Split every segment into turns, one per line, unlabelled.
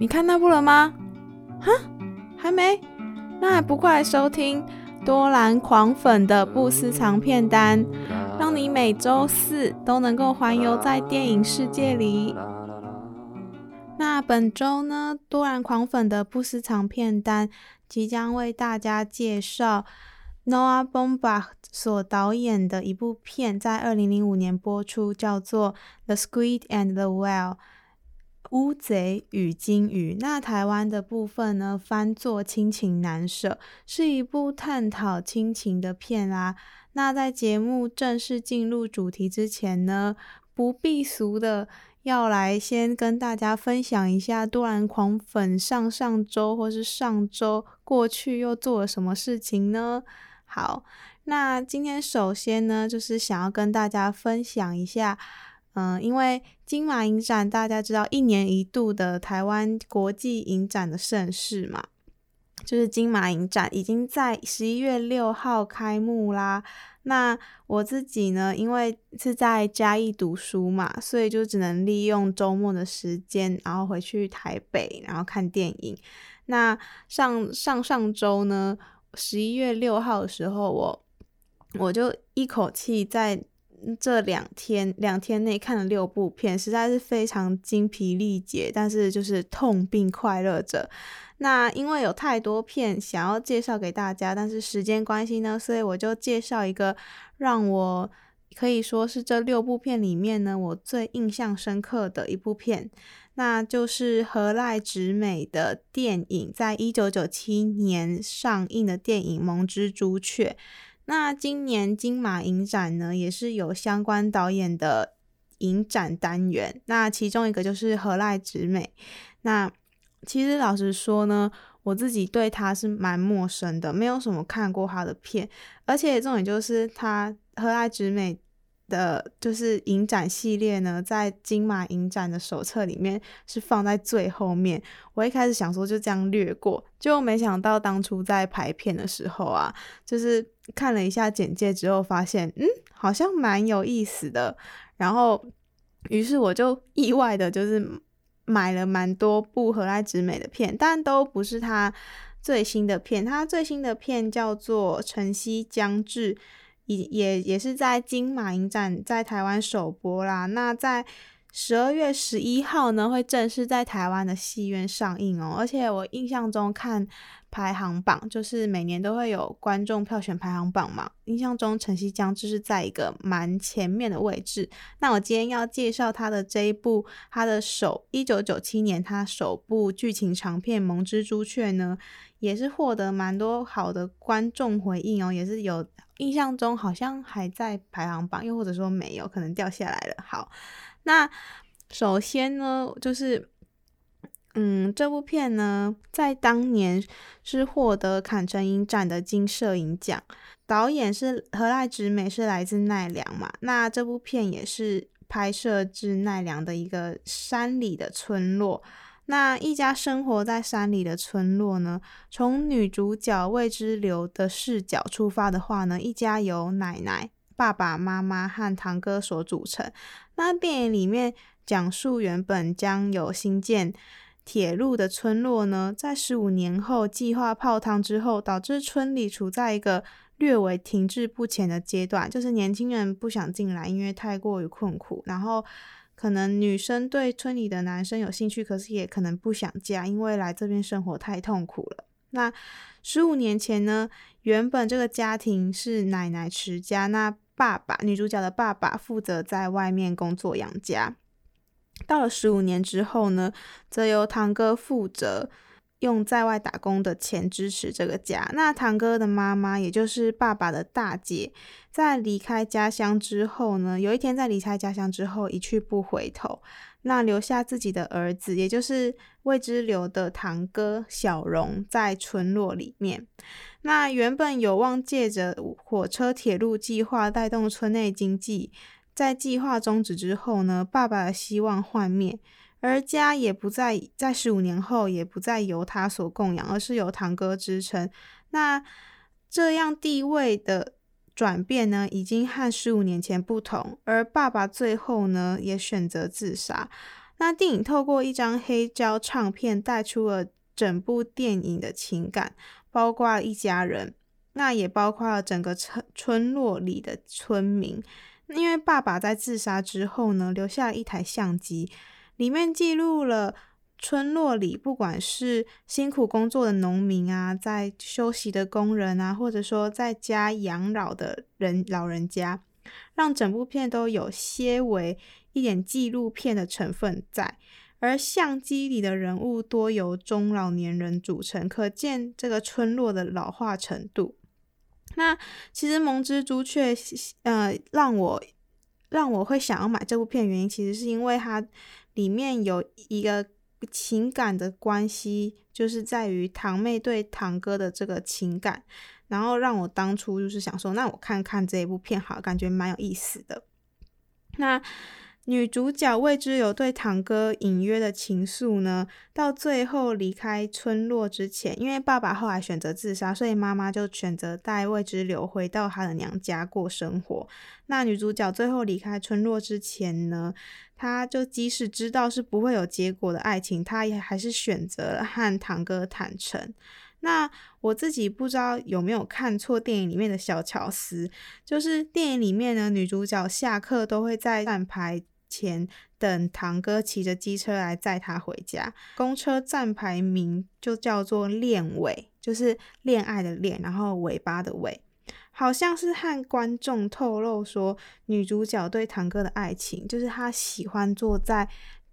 你看那部了吗？哈，还没？那还不快收听多兰狂粉的不私藏片单，让你每周四都能够环游在电影世界里。那本周呢，多兰狂粉的不私藏片单即将为大家介绍 Noah Baumbach 所导演的一部片，在二零零五年播出，叫做《The Squid and the Whale》。乌贼与鲸鱼，那台湾的部分呢，翻作亲情难舍，是一部探讨亲情的片啦。那在节目正式进入主题之前呢，不避俗的要来先跟大家分享一下多兰狂粉上上周或是上周过去又做了什么事情呢？好，那今天首先呢，就是想要跟大家分享一下。嗯，因为金马影展大家知道一年一度的台湾国际影展的盛事嘛，就是金马影展已经在十一月六号开幕啦。那我自己呢，因为是在嘉义读书嘛，所以就只能利用周末的时间，然后回去台北，然后看电影。那上上上周呢，十一月六号的时候，我我就一口气在。这两天两天内看了六部片，实在是非常精疲力竭，但是就是痛并快乐着。那因为有太多片想要介绍给大家，但是时间关系呢，所以我就介绍一个让我可以说是这六部片里面呢，我最印象深刻的一部片，那就是河濑直美的电影，在一九九七年上映的电影《梦之朱雀》。那今年金马影展呢，也是有相关导演的影展单元。那其中一个就是何濑直美。那其实老实说呢，我自己对他是蛮陌生的，没有什么看过他的片。而且重点就是他何濑直美的，就是影展系列呢，在金马影展的手册里面是放在最后面。我一开始想说就这样略过，就没想到当初在排片的时候啊，就是。看了一下简介之后，发现嗯，好像蛮有意思的。然后，于是我就意外的，就是买了蛮多部河濑直美的片，但都不是他最新的片。他最新的片叫做《晨曦将至》，也也也是在金马影展在台湾首播啦。那在十二月十一号呢，会正式在台湾的戏院上映哦。而且我印象中看。排行榜就是每年都会有观众票选排行榜嘛，印象中《晨曦将至》是在一个蛮前面的位置。那我今天要介绍他的这一部，他的首一九九七年他首部剧情长片《梦之朱雀》呢，也是获得蛮多好的观众回应哦，也是有印象中好像还在排行榜，又或者说没有，可能掉下来了。好，那首先呢，就是。嗯，这部片呢，在当年是获得坎城影展的金摄影奖，导演是河濑直美，是来自奈良嘛。那这部片也是拍摄至奈良的一个山里的村落。那一家生活在山里的村落呢，从女主角未知流的视角出发的话呢，一家由奶奶、爸爸妈妈和堂哥所组成。那电影里面讲述原本将有新建。铁路的村落呢，在十五年后计划泡汤之后，导致村里处在一个略微停滞不前的阶段，就是年轻人不想进来，因为太过于困苦。然后可能女生对村里的男生有兴趣，可是也可能不想嫁，因为来这边生活太痛苦了。那十五年前呢，原本这个家庭是奶奶持家，那爸爸，女主角的爸爸负责在外面工作养家。到了十五年之后呢，则由堂哥负责用在外打工的钱支持这个家。那堂哥的妈妈，也就是爸爸的大姐，在离开家乡之后呢，有一天在离开家乡之后一去不回头，那留下自己的儿子，也就是未知流的堂哥小荣在村落里面。那原本有望借着火车铁路计划带动村内经济。在计划终止之后呢，爸爸的希望幻灭，而家也不再在十五年后也不再由他所供养，而是由堂哥支撑。那这样地位的转变呢，已经和十五年前不同。而爸爸最后呢，也选择自杀。那电影透过一张黑胶唱片带出了整部电影的情感，包括一家人，那也包括了整个村村落里的村民。因为爸爸在自杀之后呢，留下了一台相机，里面记录了村落里不管是辛苦工作的农民啊，在休息的工人啊，或者说在家养老的人老人家，让整部片都有些为一点纪录片的成分在。而相机里的人物多由中老年人组成，可见这个村落的老化程度。那其实《梦之朱雀》呃，让我让我会想要买这部片原因，其实是因为它里面有一个情感的关系，就是在于堂妹对堂哥的这个情感，然后让我当初就是想说，那我看看这一部片，好，感觉蛮有意思的。那。女主角未知有对堂哥隐约的情愫呢，到最后离开村落之前，因为爸爸后来选择自杀，所以妈妈就选择带未知留回到她的娘家过生活。那女主角最后离开村落之前呢，她就即使知道是不会有结果的爱情，她也还是选择了和堂哥坦诚。那我自己不知道有没有看错电影里面的小巧思，就是电影里面呢，女主角下课都会在站牌。前等堂哥骑着机车来载他回家，公车站牌名就叫做恋尾，就是恋爱的恋，然后尾巴的尾，好像是和观众透露说，女主角对堂哥的爱情，就是她喜欢坐在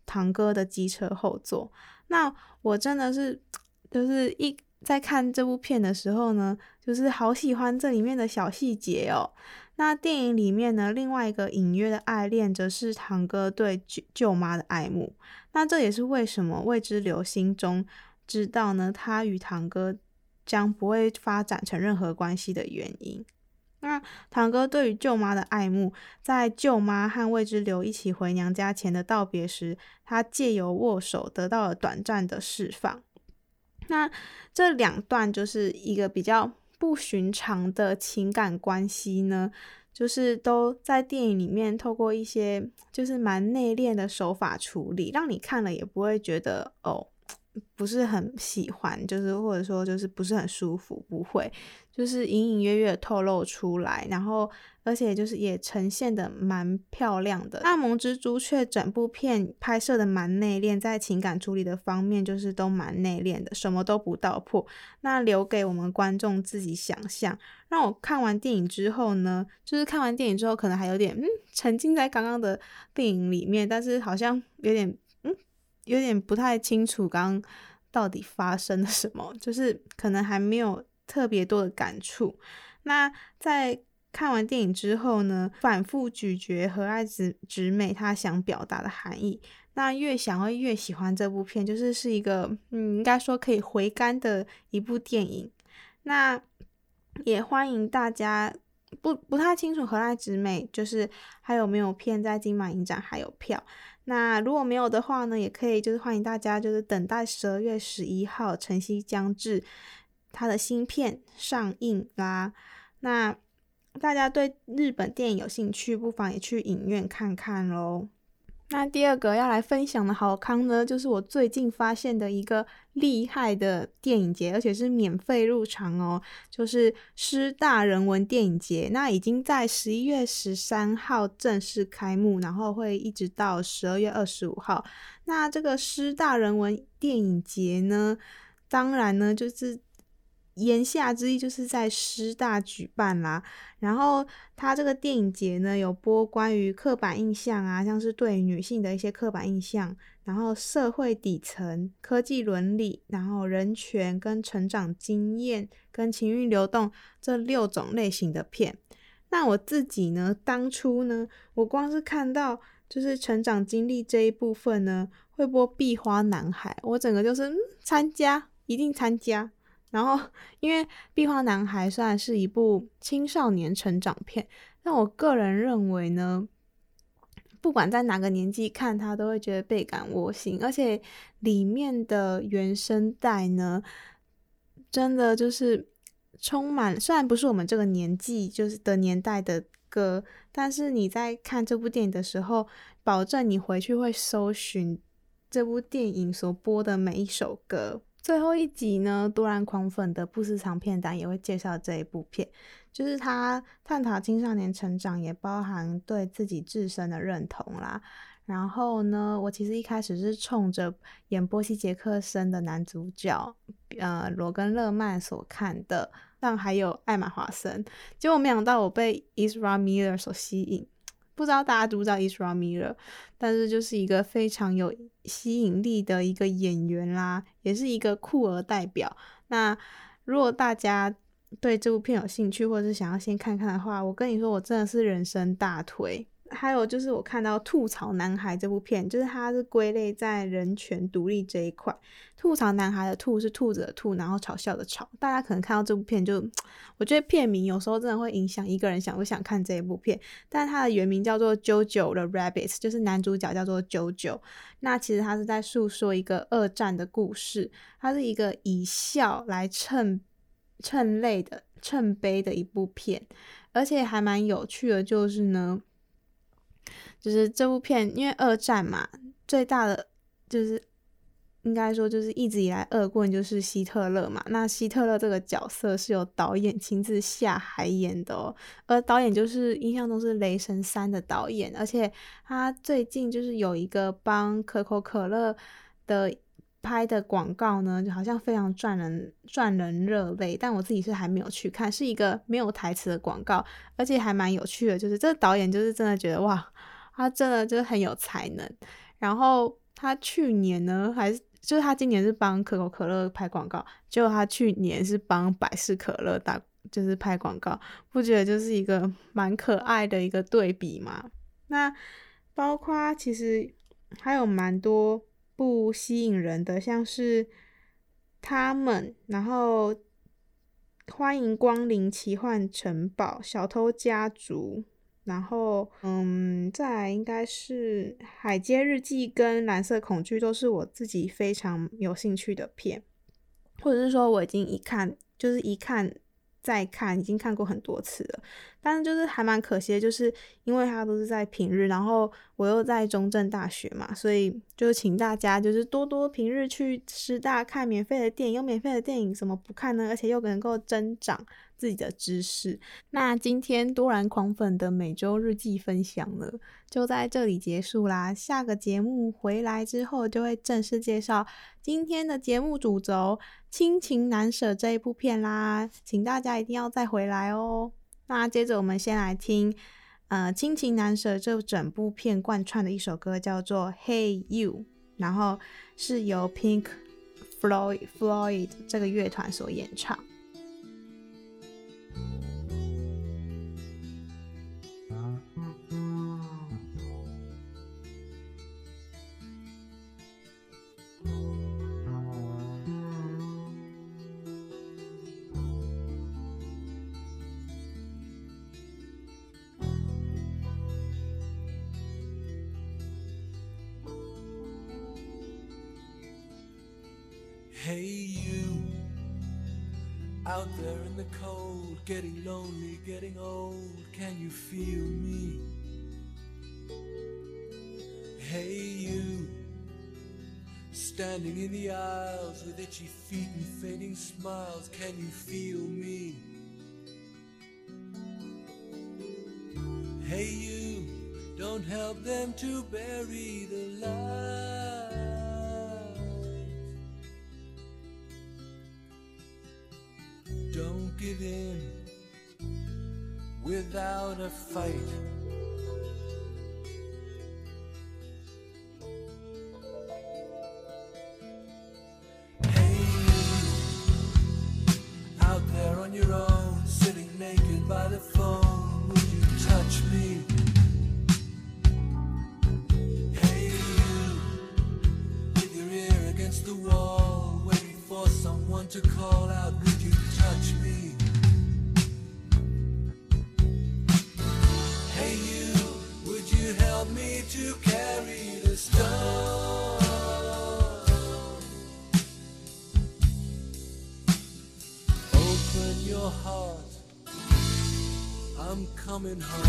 堂哥的机车后座。那我真的是，就是一在看这部片的时候呢，就是好喜欢这里面的小细节哦。那电影里面呢，另外一个隐约的爱恋，则是堂哥对舅舅妈的爱慕。那这也是为什么未知流心中知道呢，他与堂哥将不会发展成任何关系的原因。那堂哥对于舅妈的爱慕，在舅妈和未知流一起回娘家前的道别时，他借由握手得到了短暂的释放。那这两段就是一个比较。不寻常的情感关系呢，就是都在电影里面透过一些就是蛮内敛的手法处理，让你看了也不会觉得哦。不是很喜欢，就是或者说就是不是很舒服，不会，就是隐隐约约透露出来，然后而且就是也呈现的蛮漂亮的。那《蒙蜘蛛》却》整部片拍摄的蛮内敛，在情感处理的方面就是都蛮内敛的，什么都不道破，那留给我们观众自己想象。让我看完电影之后呢，就是看完电影之后可能还有点嗯沉浸在刚刚的电影里面，但是好像有点。有点不太清楚刚到底发生了什么，就是可能还没有特别多的感触。那在看完电影之后呢，反复咀嚼和爱直直美他想表达的含义，那越想会越喜欢这部片，就是是一个嗯，应该说可以回甘的一部电影。那也欢迎大家不不太清楚和爱直美就是还有没有片在金马影展还有票。那如果没有的话呢，也可以就是欢迎大家就是等待十二月十一号晨曦将至，它的新片上映啦。那大家对日本电影有兴趣，不妨也去影院看看喽。那第二个要来分享的好康呢，就是我最近发现的一个厉害的电影节，而且是免费入场哦，就是师大人文电影节。那已经在十一月十三号正式开幕，然后会一直到十二月二十五号。那这个师大人文电影节呢，当然呢就是。言下之意就是在师大举办啦，然后他这个电影节呢，有播关于刻板印象啊，像是对女性的一些刻板印象，然后社会底层、科技伦理，然后人权跟成长经验跟情欲流动这六种类型的片。那我自己呢，当初呢，我光是看到就是成长经历这一部分呢，会播《壁花男孩》，我整个就是嗯，参加，一定参加。然后，因为《壁花男孩》虽然是一部青少年成长片，但我个人认为呢，不管在哪个年纪看他，都会觉得倍感窝心。而且里面的原声带呢，真的就是充满，虽然不是我们这个年纪就是的年代的歌，但是你在看这部电影的时候，保证你回去会搜寻这部电影所播的每一首歌。最后一集呢，多兰狂粉的不私藏片单也会介绍这一部片，就是他探讨青少年成长，也包含对自己自身的认同啦。然后呢，我其实一开始是冲着演波西·杰克森的男主角，呃，罗根·勒曼所看的，但还有艾玛·华森，结果没想到我被 Ezra Miller 所吸引。不知道大家知不知道 Isra Miller，但是就是一个非常有吸引力的一个演员啦，也是一个酷儿代表。那如果大家对这部片有兴趣，或者是想要先看看的话，我跟你说，我真的是人生大推。还有就是我看到《吐槽男孩》这部片，就是它是归类在人权独立这一块。吐槽男孩的“吐”是兔子的“兔”，然后嘲笑的“嘲”。大家可能看到这部片就，我觉得片名有时候真的会影响一个人想不想看这一部片。但它的原名叫做《JoJo 的 Rabbit》，就是男主角叫做 JoJo。那其实他是在诉说一个二战的故事，它是一个以笑来衬衬泪的衬悲的一部片，而且还蛮有趣的，就是呢。就是这部片，因为二战嘛，最大的就是应该说就是一直以来恶棍就是希特勒嘛。那希特勒这个角色是由导演亲自下海演的哦，而导演就是印象中是《雷神三》的导演，而且他最近就是有一个帮可口可乐的拍的广告呢，就好像非常赚人赚人热泪。但我自己是还没有去看，是一个没有台词的广告，而且还蛮有趣的，就是这个导演就是真的觉得哇。他真的就是很有才能，然后他去年呢，还是就是他今年是帮可口可乐拍广告，结果他去年是帮百事可乐打，就是拍广告，不觉得就是一个蛮可爱的一个对比吗？那包括其实还有蛮多部吸引人的，像是他们，然后欢迎光临奇幻城堡、小偷家族。然后，嗯，再来应该是《海街日记》跟《蓝色恐惧》都是我自己非常有兴趣的片，或者是说我已经一看就是一看再看，已经看过很多次了。但是就是还蛮可惜的，就是因为它都是在平日，然后我又在中正大学嘛，所以就请大家就是多多平日去师大看免费的电影，有免费的电影怎么不看呢？而且又能够增长。自己的知识。那今天多兰狂粉的每周日记分享呢，就在这里结束啦。下个节目回来之后，就会正式介绍今天的节目主轴《亲情难舍》这一部片啦，请大家一定要再回来哦。那接着我们先来听，呃，《亲情难舍》这整部片贯穿的一首歌叫做《Hey You》，然后是由 Pink Floyd Floyd 这个乐团所演唱。Hey you, out there in the cold, getting lonely, getting old, can you feel me? Hey you, standing in the aisles with itchy feet and fading smiles, can you feel me? Hey you, don't help them to bury the without a fight. Coming home.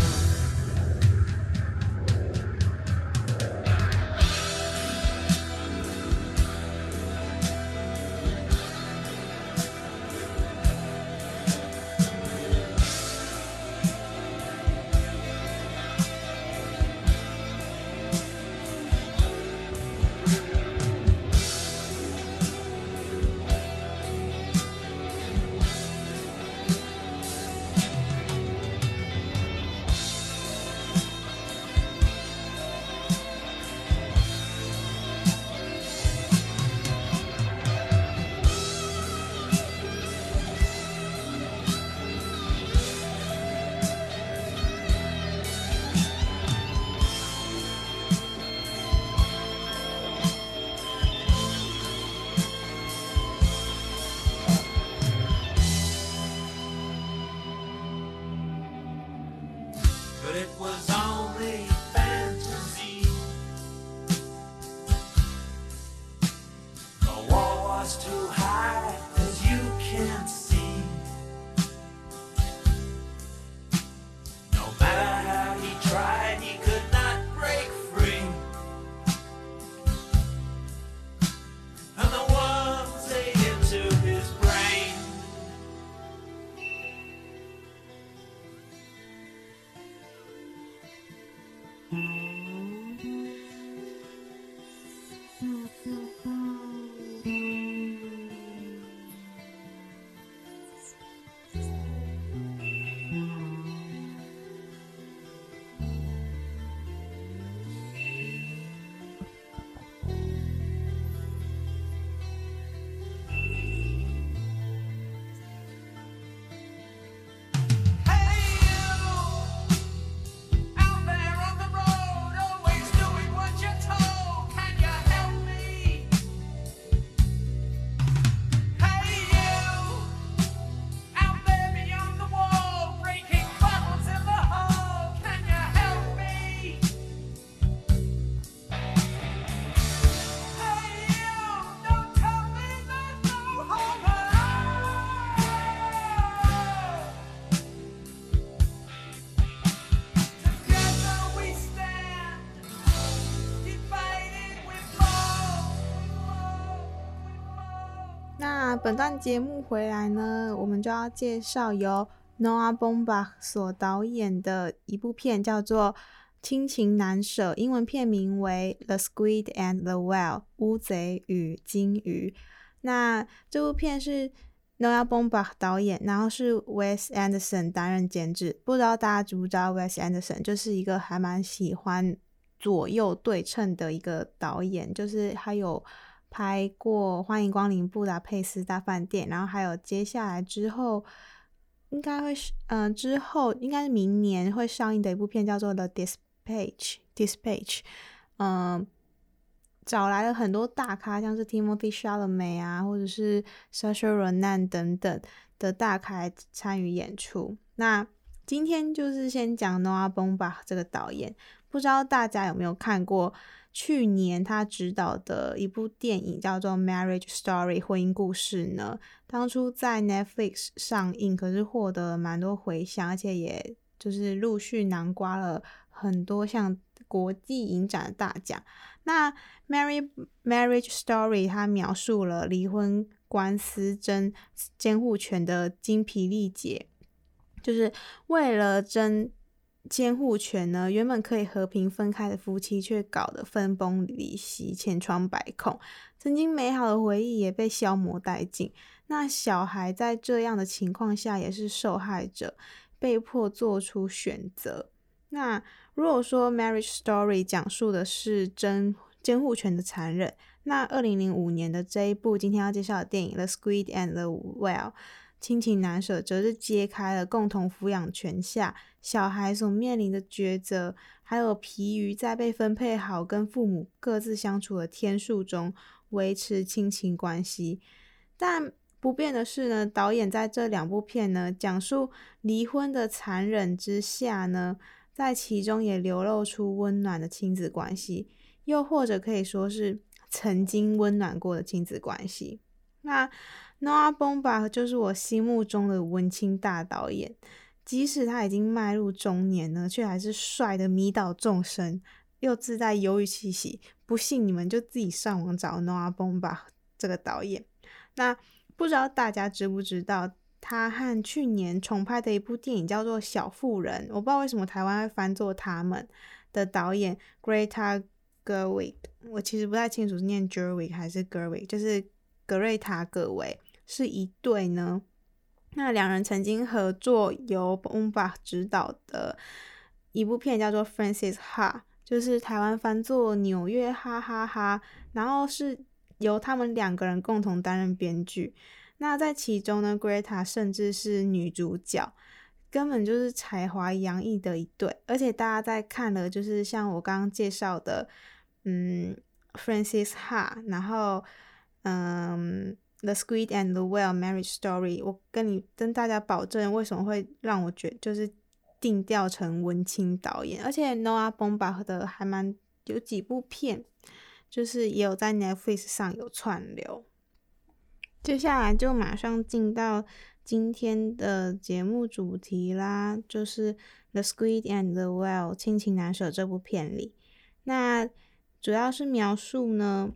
本段节目回来呢，我们就要介绍由 Noah Baumbach 所导演的一部片，叫做《亲情难舍》，英文片名为《The Squid and the Whale》乌贼与鲸鱼。那这部片是 Noah Baumbach 导演，然后是 Wes Anderson 担任监制。不知道大家知不知道 Wes Anderson 就是一个还蛮喜欢左右对称的一个导演，就是他有。拍过《欢迎光临布达佩斯大饭店》，然后还有接下来之后应该会是嗯、之后应该是明年会上映的一部片叫做《The Dispatch》，Dispatch，嗯，找来了很多大咖，像是 Timothy Shalame 啊，或者是 Saoirse Ronan 等等的大咖参与演出。那今天就是先讲 Noah Baumbach 这个导演，不知道大家有没有看过？去年他执导的一部电影叫做《Marriage Story》婚姻故事呢，当初在 Netflix 上映，可是获得了蛮多回响，而且也就是陆续囊括了很多像国际影展的大奖。那《Marriage Marriage Story》它描述了离婚官司争监护权的精疲力竭，就是为了争。监护权呢，原本可以和平分开的夫妻，却搞得分崩离析、千疮百孔，曾经美好的回忆也被消磨殆尽。那小孩在这样的情况下也是受害者，被迫做出选择。那如果说《Marriage Story》讲述的是争监护权的残忍，那二零零五年的这一部今天要介绍的电影《The Squid and the Whale》。亲情难舍，则是揭开了共同抚养权下小孩所面临的抉择，还有疲于在被分配好跟父母各自相处的天数中维持亲情关系。但不变的是呢，导演在这两部片呢，讲述离婚的残忍之下呢，在其中也流露出温暖的亲子关系，又或者可以说是曾经温暖过的亲子关系。那 Noah Baumbach 就是我心目中的文青大导演，即使他已经迈入中年呢，却还是帅的迷倒众生，又自带忧郁气息。不信你们就自己上网找 Noah Baumbach 这个导演。那不知道大家知不知道，他和去年重拍的一部电影叫做《小妇人》，我不知道为什么台湾会翻作他们的导演 Greta Gerwig，我其实不太清楚是念 Gerwig 还是 Gerwig，就是格瑞塔·格维。是一对呢，那两人曾经合作由 Baumbach 执导的一部片叫做《Frances Ha》，就是台湾翻作《纽约哈哈哈》，然后是由他们两个人共同担任编剧。那在其中呢，Greta 甚至是女主角，根本就是才华洋溢的一对。而且大家在看了，就是像我刚刚介绍的，嗯，《Frances Ha》，然后，嗯。The Squid and the Whale Marriage Story，我跟你跟大家保证，为什么会让我觉就是定调成文青导演，而且 Noah Baumbach 的还蛮有几部片，就是也有在 Netflix 上有串流。接下来就马上进到今天的节目主题啦，就是《The Squid and the Whale》亲情难舍这部片里，那主要是描述呢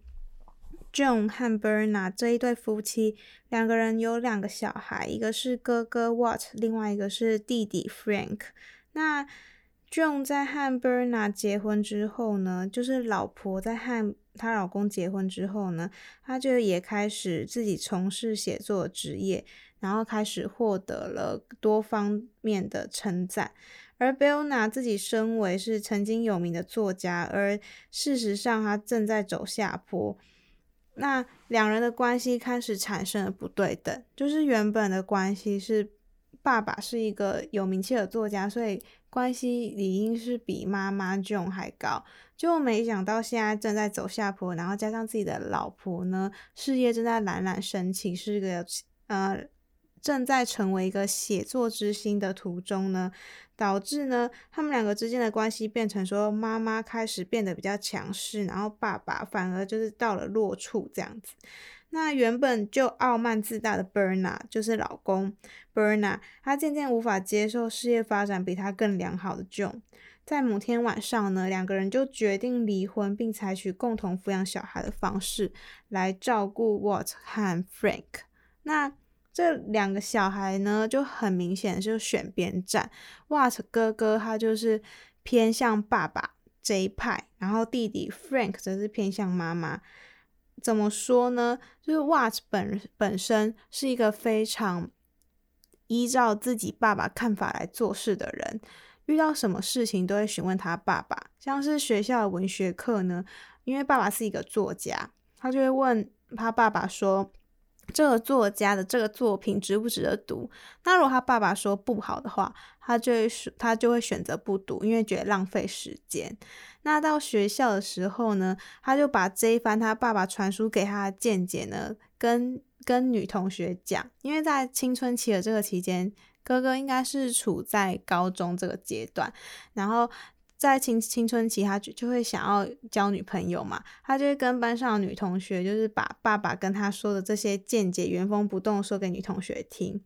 ，John 和 Bernard 这一对夫妻，两个人有两个小孩，一个是哥哥 Wat，另外一个是弟弟 Frank。那 John 在和 Bernard 结婚之后呢，就是老婆在和她老公结婚之后呢，她就也开始自己从事写作职业，然后开始获得了多方面的称赞。而 Berna 自己身为是曾经有名的作家，而事实上他正在走下坡。那两人的关系开始产生了不对等，就是原本的关系是爸爸是一个有名气的作家，所以关系理应是比妈妈 Joe 还高。就没想到现在正在走下坡，然后加上自己的老婆呢，事业正在冉冉升起，是一个呃正在成为一个写作之星的途中呢，导致呢他们两个之间的关系变成说，妈妈开始变得比较强势，然后爸爸反而就是到了弱处这样子。那原本就傲慢自大的 Bernard 就是老公 Bernard，他渐渐无法接受事业发展比他更良好的 Joan。在某天晚上呢，两个人就决定离婚，并采取共同抚养小孩的方式来照顾 What 和 Frank。那这两个小孩呢，就很明显就选边站。Wat 哥哥他就是偏向爸爸这一派，然后弟弟 Frank 则是偏向妈妈。怎么说呢？就是 Wat 本本身是一个非常依照自己爸爸看法来做事的人。遇到什么事情都会询问他爸爸，像是学校的文学课呢，因为爸爸是一个作家，他就会问他爸爸说，这个作家的这个作品值不值得读？那如果他爸爸说不好的话，他就会他就会选择不读，因为觉得浪费时间。那到学校的时候呢，他就把这一番他爸爸传输给他的见解呢，跟跟女同学讲，因为在青春期的这个期间。哥哥应该是处在高中这个阶段，然后在青青春期，他就就会想要交女朋友嘛，他就会跟班上的女同学，就是把爸爸跟他说的这些见解原封不动说给女同学听。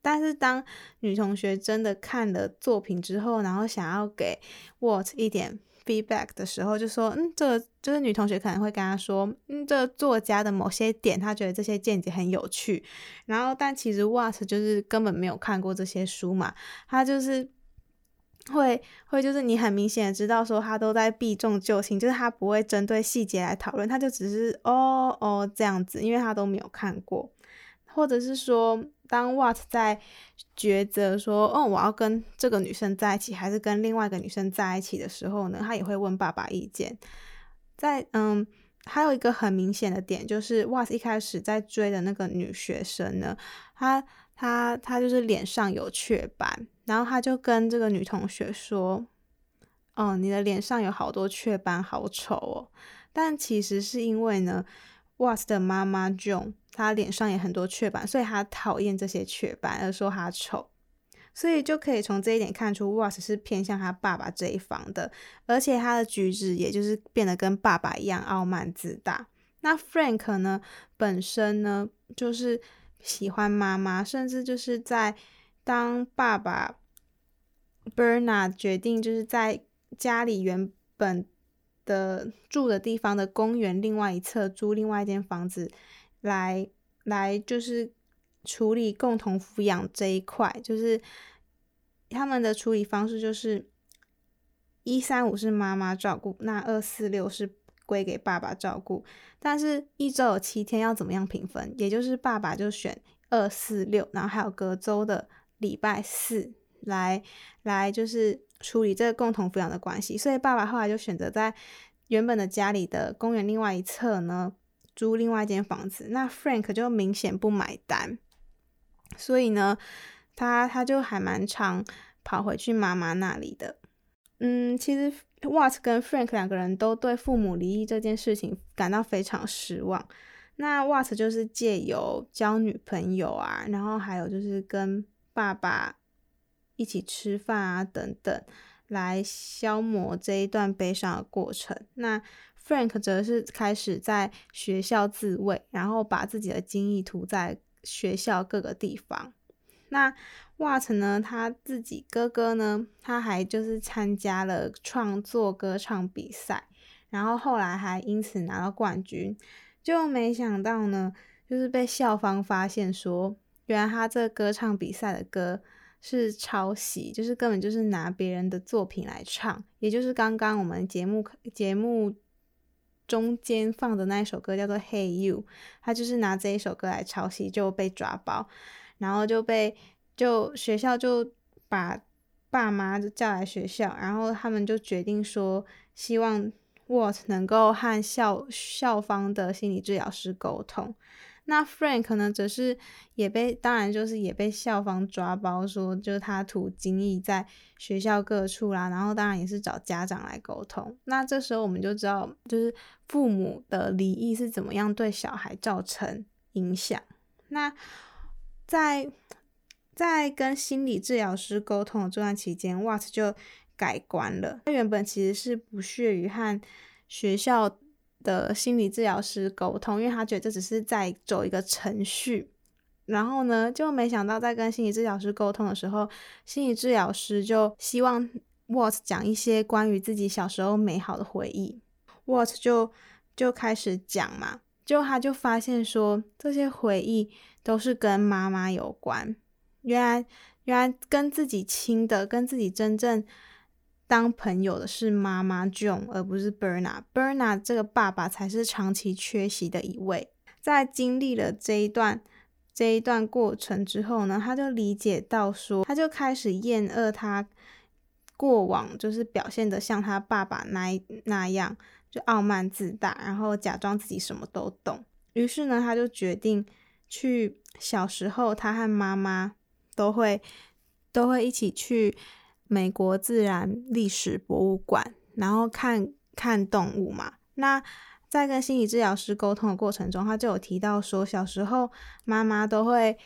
但是当女同学真的看了作品之后，然后想要给 What 一点。feedback 的时候就说，嗯，这个就是女同学可能会跟他说，嗯，这个作家的某些点，他觉得这些见解很有趣。然后，但其实 What 就是根本没有看过这些书嘛，他就是会会就是你很明显的知道说他都在避重就轻，就是他不会针对细节来讨论，他就只是哦哦这样子，因为他都没有看过，或者是说。当 What 在抉择说，哦，我要跟这个女生在一起，还是跟另外一个女生在一起的时候呢，他也会问爸爸意见。在嗯，还有一个很明显的点就是 What 一开始在追的那个女学生呢，她她她就是脸上有雀斑，然后他就跟这个女同学说，哦，你的脸上有好多雀斑，好丑哦。但其实是因为呢。，Watts 的妈妈 Joan，她脸上也很多雀斑，所以她讨厌这些雀斑，而说她丑。所以就可以从这一点看出，Watts 是偏向他爸爸这一方的，而且他的举止也就是变得跟爸爸一样傲慢自大。那 Frank 呢，本身呢就是喜欢妈妈，甚至就是在当爸爸 Bernard 决定就是在家里原本。的住的地方的公园另外一侧租另外一间房子来，来就是处理共同抚养这一块，就是他们的处理方式就是一三五是妈妈照顾，那二四六是归给爸爸照顾，但是一周有七天要怎么样平分？也就是爸爸就选二四六，然后还有隔周的礼拜四来来就是。处理这个共同抚养的关系，所以爸爸后来就选择在原本的家里的公园另外一侧呢，租另外一间房子。那 Frank 就明显不买单，所以呢，他他就还蛮常跑回去妈妈那里的。嗯，其实 Wat 跟 Frank 两个人都对父母离异这件事情感到非常失望。那 Wat 就是借由交女朋友啊，然后还有就是跟爸爸。一起吃饭啊，等等，来消磨这一段悲伤的过程。那 Frank 则是开始在学校自慰，然后把自己的精液涂在学校各个地方。那 Wat 呢，他自己哥哥呢，他还就是参加了创作歌唱比赛，然后后来还因此拿到冠军。就没想到呢，就是被校方发现说，原来他这歌唱比赛的歌是抄袭，就是根本就是拿别人的作品来唱，也就是刚刚我们节目节目中间放的那一首歌叫做《Hey You》，他就是拿这一首歌来抄袭，就被抓包，然后就被就学校就把爸妈就叫来学校，然后他们就决定说，希望。What 能够和校校方的心理治疗师沟通，那 Frank 呢，则是也被当然就是也被校方抓包，说就是他涂精意在学校各处啦，然后当然也是找家长来沟通。那这时候我们就知道，就是父母的离异是怎么样对小孩造成影响。那在在跟心理治疗师沟通的这段期间，What 就。改观了。他原本其实是不屑于和学校的心理治疗师沟通，因为他觉得这只是在走一个程序。然后呢，就没想到在跟心理治疗师沟通的时候，心理治疗师就希望 What 讲一些关于自己小时候美好的回忆。What 就就开始讲嘛，就他就发现说，这些回忆都是跟妈妈有关。原来原来跟自己亲的，跟自己真正。当朋友的是妈妈 Joan，而不是 Bernard。Bernard 这个爸爸才是长期缺席的一位。在经历了这一段这一段过程之后呢，他就理解到说，他就开始厌恶他过往就是表现得像他爸爸那那样，就傲慢自大，然后假装自己什么都懂。于是呢，他就决定去小时候他和妈妈都会都会一起去。美国自然历史博物馆，然后看看动物嘛。那在跟心理治疗师沟通的过程中，他就有提到说，小时候妈妈都会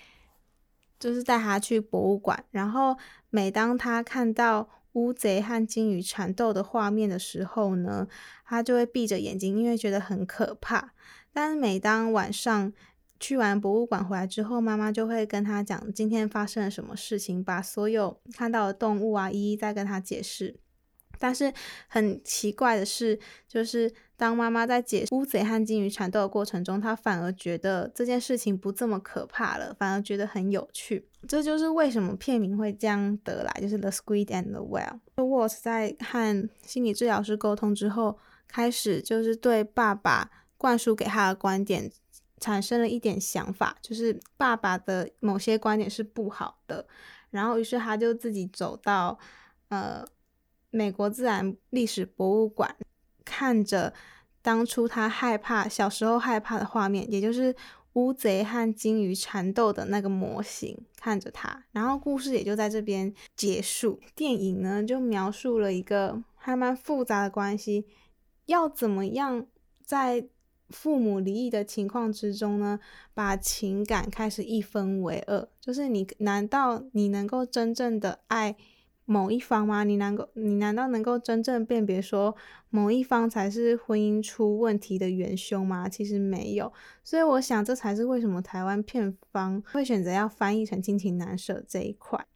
就是带他去博物馆，然后每当他看到乌贼和鲸鱼缠斗的画面的时候呢，他就会闭着眼睛，因为觉得很可怕。但是每当晚上，去完博物馆回来之后，妈妈就会跟他讲今天发生了什么事情，把所有看到的动物啊一一再跟他解释。但是很奇怪的是，就是当妈妈在解乌贼和鲸鱼缠斗的过程中，他反而觉得这件事情不这么可怕了，反而觉得很有趣。这就是为什么片名会这样得来，就是 The Squid and the Whale。Wat 在和心理治疗师沟通之后，开始就是对爸爸灌输给他的观点。产生了一点想法，就是爸爸的某些观点是不好的，然后于是他就自己走到呃美国自然历史博物馆，看着当初他害怕小时候害怕的画面，也就是乌贼和鲸鱼缠斗的那个模型，看着他，然后故事也就在这边结束。电影呢就描述了一个还蛮复杂的关系，要怎么样在。父母离异的情况之中呢，把情感开始一分为二，就是你难道你能够真正的爱某一方吗？你能够你难道能够真正辨别说某一方才是婚姻出问题的元凶吗？其实没有，所以我想这才是为什么台湾片方会选择要翻译成亲情难舍这一块。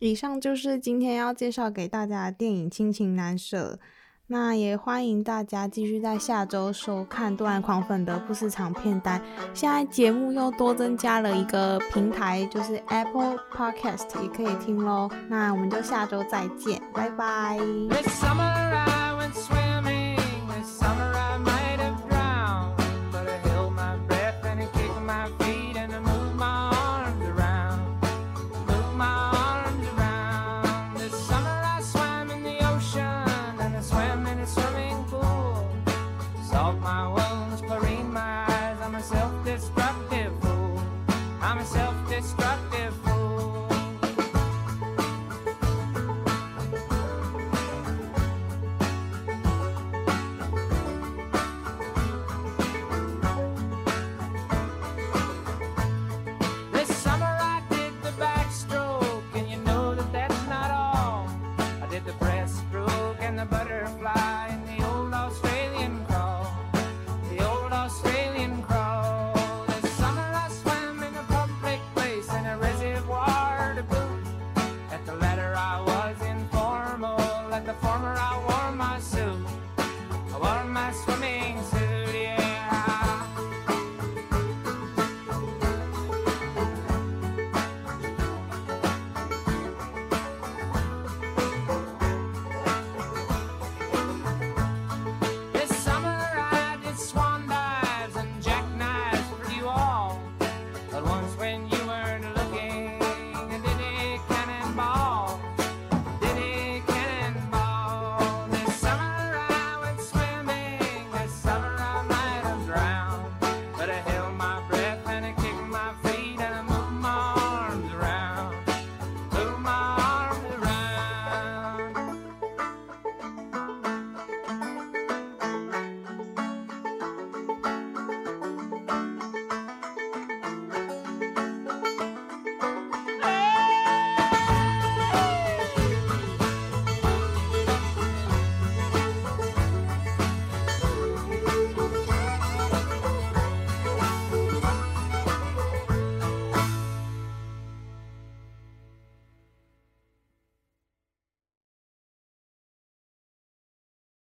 以上就是今天要介绍给大家的电影《亲情难舍》。那也欢迎大家继续在下周收看《多兰狂粉》的不市场片单。现在节目又多增加了一个平台，就是 Apple Podcast 也可以听喽。那我们就下周再见，拜拜。